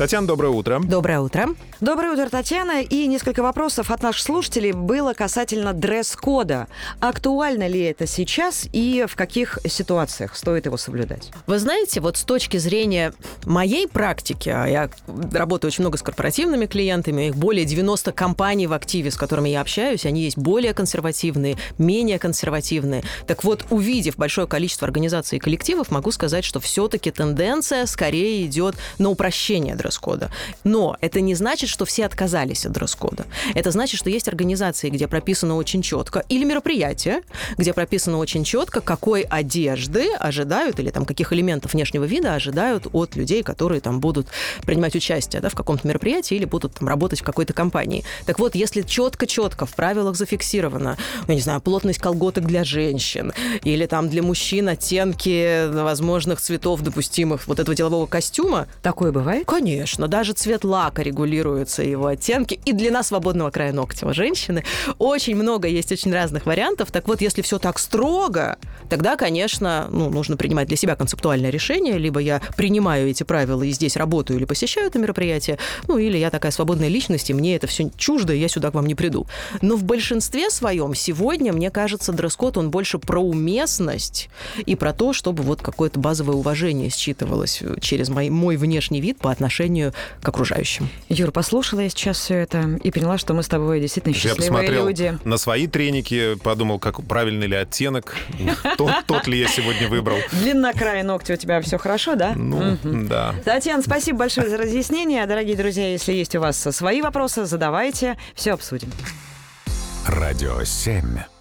Татьяна, доброе утро. Доброе утро. Доброе утро, Татьяна. И несколько вопросов от наших слушателей было касательно дресс-кода. Актуально ли это сейчас и в каких ситуациях стоит его соблюдать? Вы знаете, вот с точки зрения моей практики, а я работаю очень много с корпоративными клиентами, их более 90 компаний в активе, с которыми я общаюсь, они есть более консервативные, менее консервативные. Так вот, увидев большое количество организаций и коллективов, могу сказать, что все-таки тенденция скорее идет на упрощение дресс дресс-кода. Но это не значит, что все отказались от дресс-кода. Это значит, что есть организации, где прописано очень четко, или мероприятия, где прописано очень четко, какой одежды ожидают, или там каких элементов внешнего вида ожидают от людей, которые там будут принимать участие да, в каком-то мероприятии или будут там работать в какой-то компании. Так вот, если четко-четко в правилах зафиксировано, я не знаю, плотность колготок для женщин, или там для мужчин оттенки возможных цветов допустимых вот этого делового костюма. Такое бывает? Конечно Конечно, даже цвет лака регулируется, его оттенки и длина свободного края ногтя у женщины. Очень много есть очень разных вариантов. Так вот, если все так строго, тогда, конечно, ну, нужно принимать для себя концептуальное решение. Либо я принимаю эти правила и здесь работаю или посещаю это мероприятие, ну, или я такая свободная личность, и мне это все чуждо, и я сюда к вам не приду. Но в большинстве своем сегодня, мне кажется, дресс-код, он больше про уместность и про то, чтобы вот какое-то базовое уважение считывалось через мой, мой внешний вид по отношению отношению к окружающим. Юр, послушала я сейчас все это и поняла, что мы с тобой действительно счастливые я посмотрел люди. на свои треники, подумал, как правильный ли оттенок, тот, ли я сегодня выбрал. Длина края ногтя у тебя все хорошо, да? Ну, да. Татьяна, спасибо большое за разъяснение. Дорогие друзья, если есть у вас свои вопросы, задавайте, все обсудим. Радио 7.